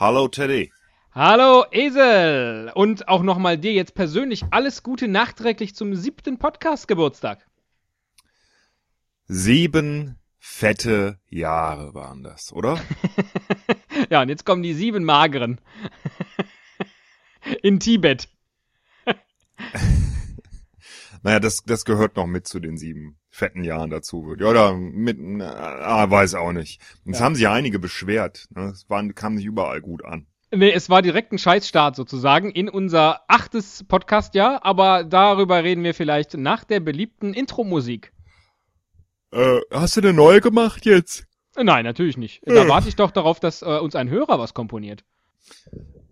Hallo Teddy. Hallo Esel! Und auch nochmal dir jetzt persönlich alles Gute nachträglich zum siebten Podcast-Geburtstag. Sieben fette Jahre waren das, oder? ja, und jetzt kommen die sieben mageren. In Tibet. naja, das, das gehört noch mit zu den sieben fetten Jahren dazu. Ja, oder mit, ah, weiß auch nicht. Es ja. haben sich einige beschwert. Ne? Es waren, kam nicht überall gut an. Nee, es war direkt ein Scheißstart sozusagen in unser achtes Podcast-Jahr, aber darüber reden wir vielleicht nach der beliebten Intro-Musik. Äh, hast du eine neue gemacht jetzt? Nein, natürlich nicht. Da äh. warte ich doch darauf, dass äh, uns ein Hörer was komponiert.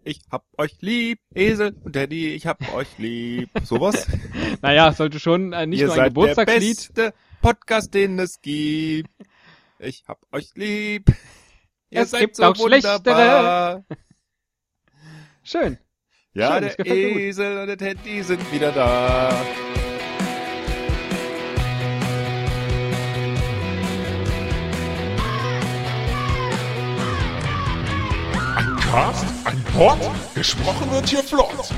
Ich hab euch lieb, Esel und Teddy, ich hab euch lieb. Sowas? naja, sollte schon äh, nicht Ihr nur ein seid Geburtstagslied. Der beste Podcast, den es gibt. Ich hab euch lieb. Ihr es gibt so auch wunderbar. schlechtere. Schön. Ja, Schön, der Esel und der Teddy sind wieder da. Cast, ein Pod, gesprochen wird hier flott.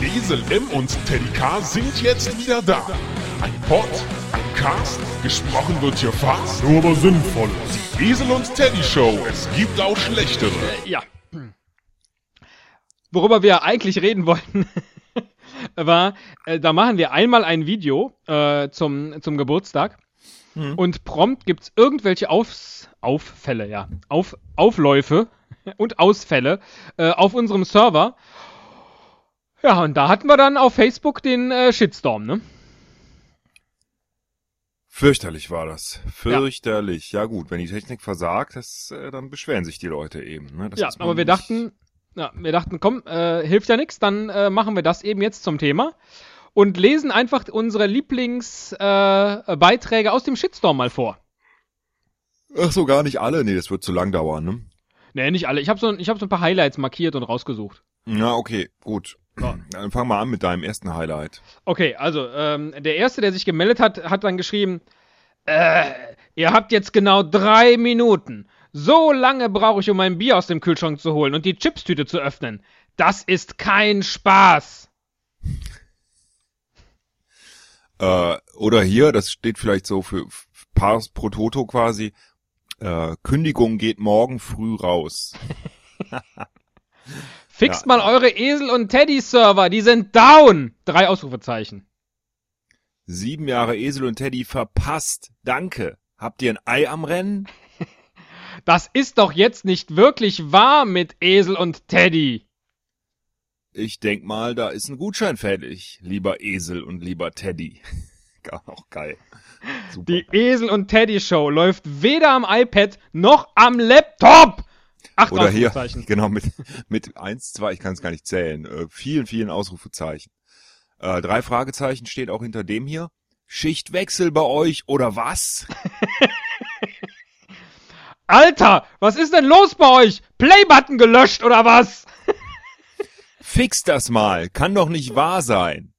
Esel M und Teddy K sind jetzt wieder da. Ein Pod, ein Cast, gesprochen wird hier fast, nur aber sinnvoll. Die Esel und Teddy Show, es gibt auch schlechtere. Äh, ja. Worüber wir eigentlich reden wollten, war, äh, da machen wir einmal ein Video äh, zum, zum Geburtstag. Hm. Und prompt gibt's irgendwelche Aufs Auffälle, ja. Auf Aufläufe und Ausfälle äh, auf unserem Server. Ja, und da hatten wir dann auf Facebook den äh, Shitstorm, ne? Fürchterlich war das. Fürchterlich. Ja, ja gut, wenn die Technik versagt, das, äh, dann beschweren sich die Leute eben. Ne? ja, aber wir dachten, ja, wir dachten, komm, äh, hilft ja nichts, dann äh, machen wir das eben jetzt zum Thema und lesen einfach unsere Lieblingsbeiträge äh, aus dem Shitstorm mal vor. Ach so, gar nicht alle. Nee, das wird zu lang dauern, ne? Nee, nicht alle. Ich habe so, ich hab so ein paar Highlights markiert und rausgesucht. Na, okay, gut. So. Dann fang mal an mit deinem ersten Highlight. Okay, also, ähm, der erste, der sich gemeldet hat, hat dann geschrieben, äh, ihr habt jetzt genau drei Minuten. So lange brauche ich, um mein Bier aus dem Kühlschrank zu holen und die Chipstüte zu öffnen. Das ist kein Spaß. Äh, oder hier, das steht vielleicht so für Pars pro Toto quasi. Äh, Kündigung geht morgen früh raus. Fixt ja. mal eure Esel- und Teddy-Server, die sind down! Drei Ausrufezeichen. Sieben Jahre Esel und Teddy verpasst. Danke. Habt ihr ein Ei am Rennen? Das ist doch jetzt nicht wirklich wahr mit Esel und Teddy. Ich denk mal, da ist ein Gutschein fällig, lieber Esel und lieber Teddy. Auch geil. Super. Die Esel und Teddy Show läuft weder am iPad noch am Laptop. Acht Oder hier, genau, mit, mit eins, zwei, ich kann es gar nicht zählen, äh, vielen, vielen Ausrufezeichen. Äh, drei Fragezeichen steht auch hinter dem hier. Schichtwechsel bei euch oder was? Alter, was ist denn los bei euch? Playbutton gelöscht oder was? Fix das mal, kann doch nicht wahr sein.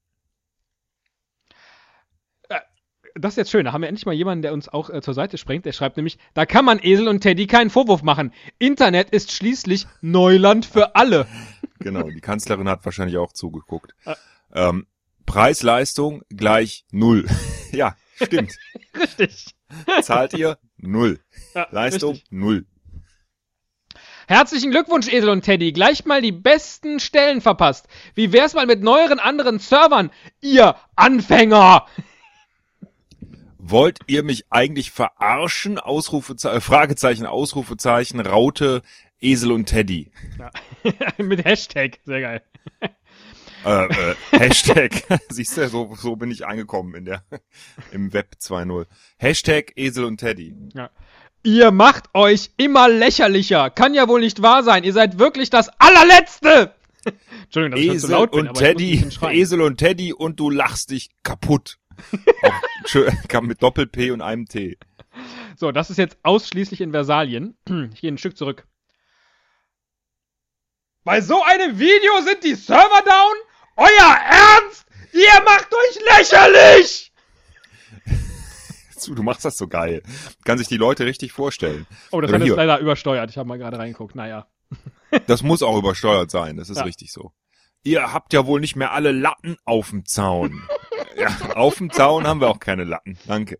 Das ist jetzt schön. Da haben wir endlich mal jemanden, der uns auch äh, zur Seite springt. Der schreibt nämlich, da kann man Esel und Teddy keinen Vorwurf machen. Internet ist schließlich Neuland für alle. Genau, die Kanzlerin hat wahrscheinlich auch zugeguckt. Äh. Ähm, Preis-Leistung gleich null. ja, stimmt. richtig. Zahlt ihr? Null. Ja, Leistung? Richtig. Null. Herzlichen Glückwunsch, Esel und Teddy. Gleich mal die besten Stellen verpasst. Wie wär's mal mit neueren anderen Servern? Ihr Anfänger! Wollt ihr mich eigentlich verarschen? Ausrufezeichen, äh, Fragezeichen, Ausrufezeichen, Raute, Esel und Teddy. Ja. Mit Hashtag, sehr geil. Äh, äh, Hashtag, siehst du, so, so bin ich angekommen in der, im Web 2.0. Hashtag Esel und Teddy. Ja. Ihr macht euch immer lächerlicher. Kann ja wohl nicht wahr sein. Ihr seid wirklich das allerletzte. Entschuldigung, dass Esel ich so laut bin, und Teddy, Esel und Teddy und du lachst dich kaputt. Auch mit Doppel-P und einem T. So, das ist jetzt ausschließlich in Versalien. Hier ein Stück zurück. Bei so einem Video sind die Server down? Euer Ernst? Ihr macht euch lächerlich! Du machst das so geil. Kann sich die Leute richtig vorstellen. Oh, das ist leider übersteuert. Ich habe mal gerade reingeguckt. Naja. Das muss auch übersteuert sein, das ist ja. richtig so. Ihr habt ja wohl nicht mehr alle Latten auf dem Zaun. Ja, auf dem Zaun haben wir auch keine Latten. Danke.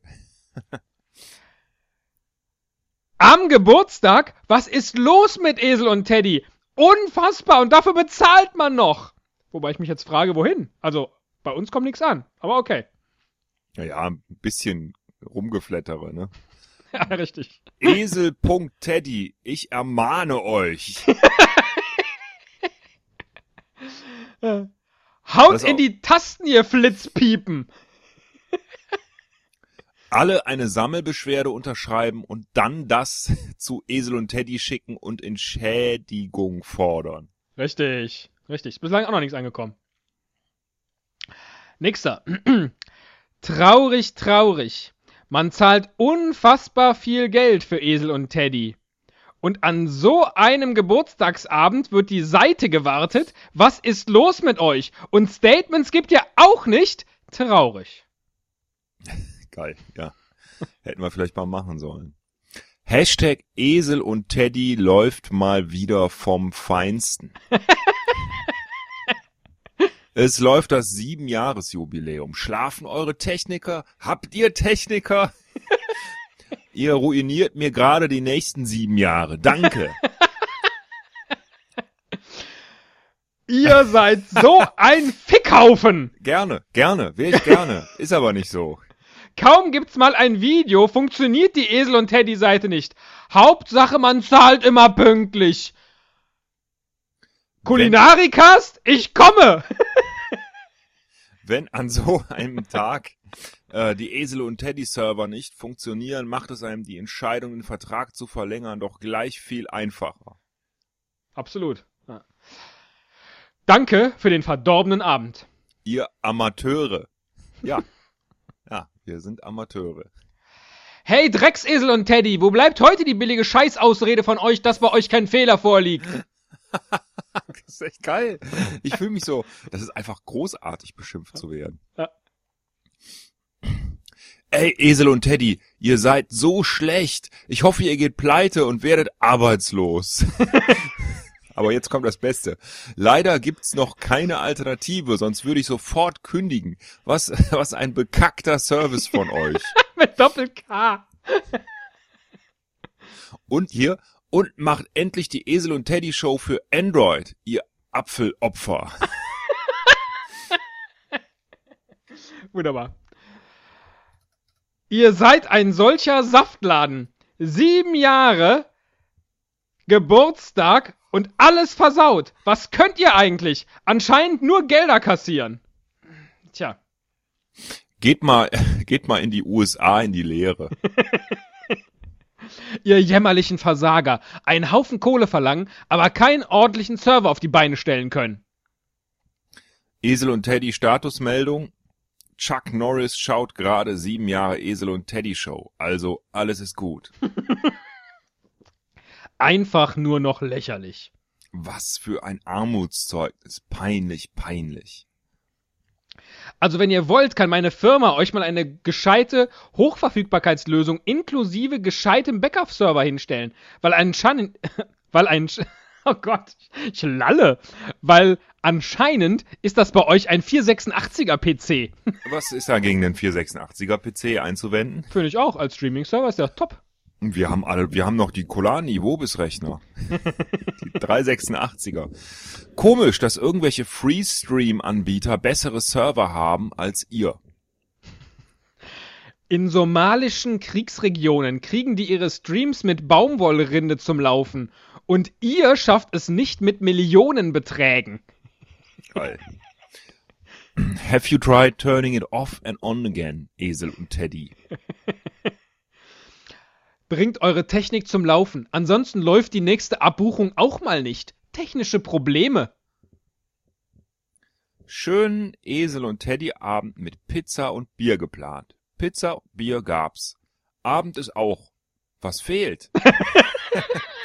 Am Geburtstag? Was ist los mit Esel und Teddy? Unfassbar und dafür bezahlt man noch. Wobei ich mich jetzt frage, wohin? Also, bei uns kommt nichts an, aber okay. Naja, ein bisschen rumgeflettere, ne? ja, richtig. Esel.teddy, ich ermahne euch. Haut in die Tasten, ihr Flitzpiepen. Alle eine Sammelbeschwerde unterschreiben und dann das zu Esel und Teddy schicken und Entschädigung fordern. Richtig, richtig. Bislang auch noch nichts angekommen. Nächster. traurig, traurig. Man zahlt unfassbar viel Geld für Esel und Teddy. Und an so einem Geburtstagsabend wird die Seite gewartet. Was ist los mit euch? Und Statements gibt ihr auch nicht. Traurig. Geil, ja. Hätten wir vielleicht mal machen sollen. Hashtag Esel und Teddy läuft mal wieder vom Feinsten. es läuft das Siebenjahresjubiläum. Schlafen eure Techniker? Habt ihr Techniker? Ihr ruiniert mir gerade die nächsten sieben Jahre. Danke. Ihr seid so ein Fickhaufen. Gerne, gerne, wäre ich gerne. Ist aber nicht so. Kaum gibt's mal ein Video, funktioniert die Esel und Teddy Seite nicht. Hauptsache, man zahlt immer pünktlich. Kulinarikast, ich komme. Wenn an so einem Tag äh, die Esel und Teddy Server nicht funktionieren, macht es einem die Entscheidung, den Vertrag zu verlängern, doch gleich viel einfacher. Absolut. Ja. Danke für den verdorbenen Abend. Ihr Amateure. Ja. ja, wir sind Amateure. Hey Drecksesel und Teddy, wo bleibt heute die billige Scheißausrede von euch, dass bei euch kein Fehler vorliegt? das ist echt geil. Ich fühle mich so, das ist einfach großartig beschimpft zu werden. Ja. Ey, Esel und Teddy, ihr seid so schlecht. Ich hoffe, ihr geht pleite und werdet arbeitslos. Aber jetzt kommt das Beste. Leider gibt's noch keine Alternative, sonst würde ich sofort kündigen. Was, was ein bekackter Service von euch. Mit Doppel-K. und hier, und macht endlich die Esel und Teddy Show für Android, ihr Apfelopfer. Wunderbar. Ihr seid ein solcher Saftladen. Sieben Jahre Geburtstag und alles versaut. Was könnt ihr eigentlich? Anscheinend nur Gelder kassieren. Tja. Geht mal, geht mal in die USA in die Lehre. ihr jämmerlichen Versager. Einen Haufen Kohle verlangen, aber keinen ordentlichen Server auf die Beine stellen können. Esel und Teddy Statusmeldung. Chuck Norris schaut gerade sieben Jahre Esel und Teddy Show. Also alles ist gut. Einfach nur noch lächerlich. Was für ein Armutszeugnis. Peinlich, peinlich. Also wenn ihr wollt, kann meine Firma euch mal eine gescheite Hochverfügbarkeitslösung inklusive gescheitem Backup-Server hinstellen. Weil anscheinend, weil ein, oh Gott, ich lalle. Weil Anscheinend ist das bei euch ein 486er PC. Was ist da gegen den 486er PC einzuwenden? Finde ich auch. Als Streaming-Server ist der top. Wir haben alle, wir haben noch die Colani Vobis-Rechner. die 386er. Komisch, dass irgendwelche Freestream-Anbieter bessere Server haben als ihr. In somalischen Kriegsregionen kriegen die ihre Streams mit Baumwollrinde zum Laufen. Und ihr schafft es nicht mit Millionenbeträgen. Geil. Have you tried turning it off and on again, Esel und Teddy? Bringt eure Technik zum Laufen, ansonsten läuft die nächste Abbuchung auch mal nicht. Technische Probleme. Schönen Esel und Teddy Abend mit Pizza und Bier geplant. Pizza, und Bier gab's. Abend ist auch. Was fehlt?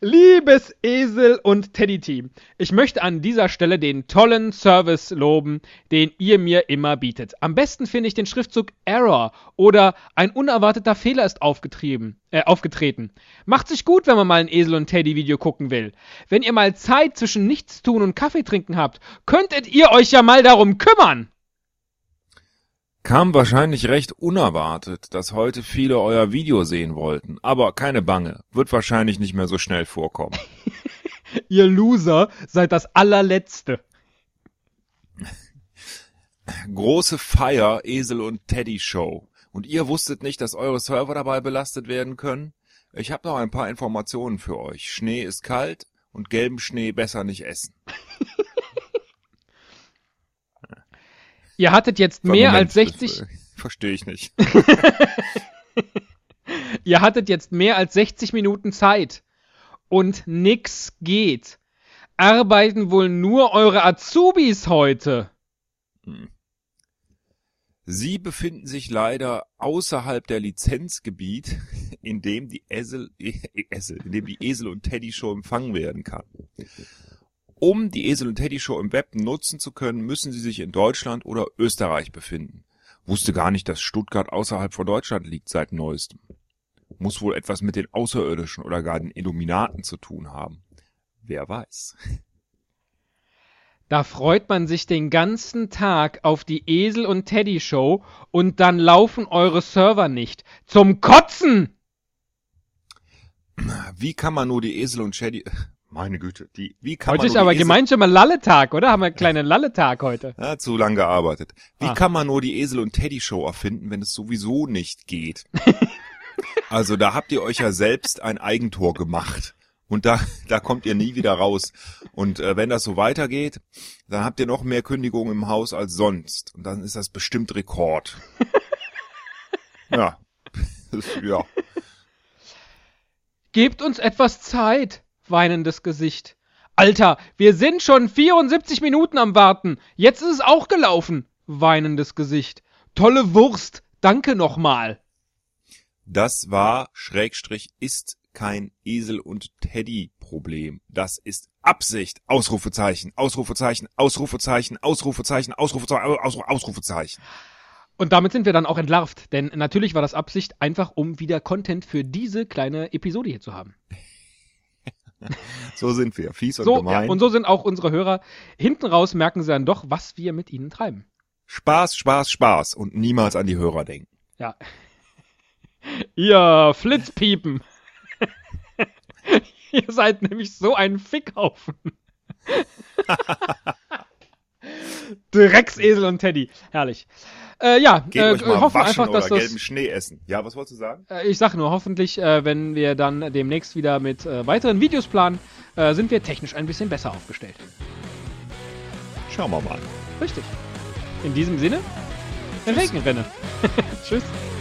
Liebes Esel und Teddy-Team, ich möchte an dieser Stelle den tollen Service loben, den ihr mir immer bietet. Am besten finde ich den Schriftzug Error oder ein unerwarteter Fehler ist aufgetrieben, äh, aufgetreten. Macht sich gut, wenn man mal ein Esel und Teddy-Video gucken will. Wenn ihr mal Zeit zwischen Nichtstun und Kaffee trinken habt, könntet ihr euch ja mal darum kümmern. Kam wahrscheinlich recht unerwartet, dass heute viele euer Video sehen wollten. Aber keine Bange, wird wahrscheinlich nicht mehr so schnell vorkommen. Ihr Loser seid das allerletzte. Große Feier, Esel und Teddy Show. Und ihr wusstet nicht, dass eure Server dabei belastet werden können? Ich habe noch ein paar Informationen für euch. Schnee ist kalt und gelben Schnee besser nicht essen. Ihr hattet jetzt So, mehr Moment, als 60. das, äh, Verstehe ich nicht. Ihr hattet jetzt mehr als 60 Minuten Zeit. Und nix geht. Arbeiten wohl nur eure Azubis heute. Sie befinden sich leider außerhalb der Lizenzgebiet, in dem die Esel, Esel, in dem die Esel und Teddy Show empfangen werden kann. Um die Esel und Teddy Show im Web nutzen zu können, müssen sie sich in Deutschland oder Österreich befinden. Wusste gar nicht, dass Stuttgart außerhalb von Deutschland liegt seit neuestem. Muss wohl etwas mit den Außerirdischen oder gar den Illuminaten zu tun haben. Wer weiß. Da freut man sich den ganzen Tag auf die Esel und Teddy Show und dann laufen eure Server nicht. Zum Kotzen! Wie kann man nur die Esel und Teddy, meine Güte, die, wie kann Heute man ist nur aber gemeinsamer Lalletag, oder? Haben wir einen kleinen Lalletag heute. Ja, zu lang gearbeitet. Wie Ah. kann man nur die Esel und Teddy Show erfinden, wenn es sowieso nicht geht? also da habt ihr euch ja selbst ein Eigentor gemacht. Und da, da kommt ihr nie wieder raus. Und äh, wenn das so weitergeht, dann habt ihr noch mehr Kündigungen im Haus als sonst. Und dann ist das bestimmt Rekord. ja. ja. Gebt uns etwas Zeit, weinendes Gesicht. Alter, wir sind schon 74 Minuten am Warten. Jetzt ist es auch gelaufen, weinendes Gesicht. Tolle Wurst, danke nochmal. Das war, Schrägstrich, ist kein Esel und Teddy Problem. Das ist Absicht. Ausrufezeichen, Ausrufezeichen, Ausrufezeichen, Ausrufezeichen, Ausrufezeichen, Ausru- Ausrufezeichen. Und damit sind wir dann auch entlarvt, denn natürlich war das Absicht, einfach um wieder Content für diese kleine Episode hier zu haben. So sind wir. Fies und So, gemein. ja, und so sind auch unsere Hörer. Hinten raus merken sie dann doch, was wir mit ihnen treiben. Spaß, Spaß, Spaß und niemals an die Hörer denken. Ja. Ihr Flitzpiepen. Ihr seid nämlich so ein Fickhaufen. Drecksesel und Teddy. Herrlich. Äh, ja, Geht äh, euch mal hoffen waschen einfach, dass oder das. gelben Schnee essen. Ja, was wolltest du sagen? Äh, ich sag nur, hoffentlich, äh, wenn wir dann demnächst wieder mit äh, weiteren Videos planen, äh, sind wir technisch ein bisschen besser aufgestellt. Schauen wir mal. Richtig. In diesem Sinne, Regenrinne. Tschüss.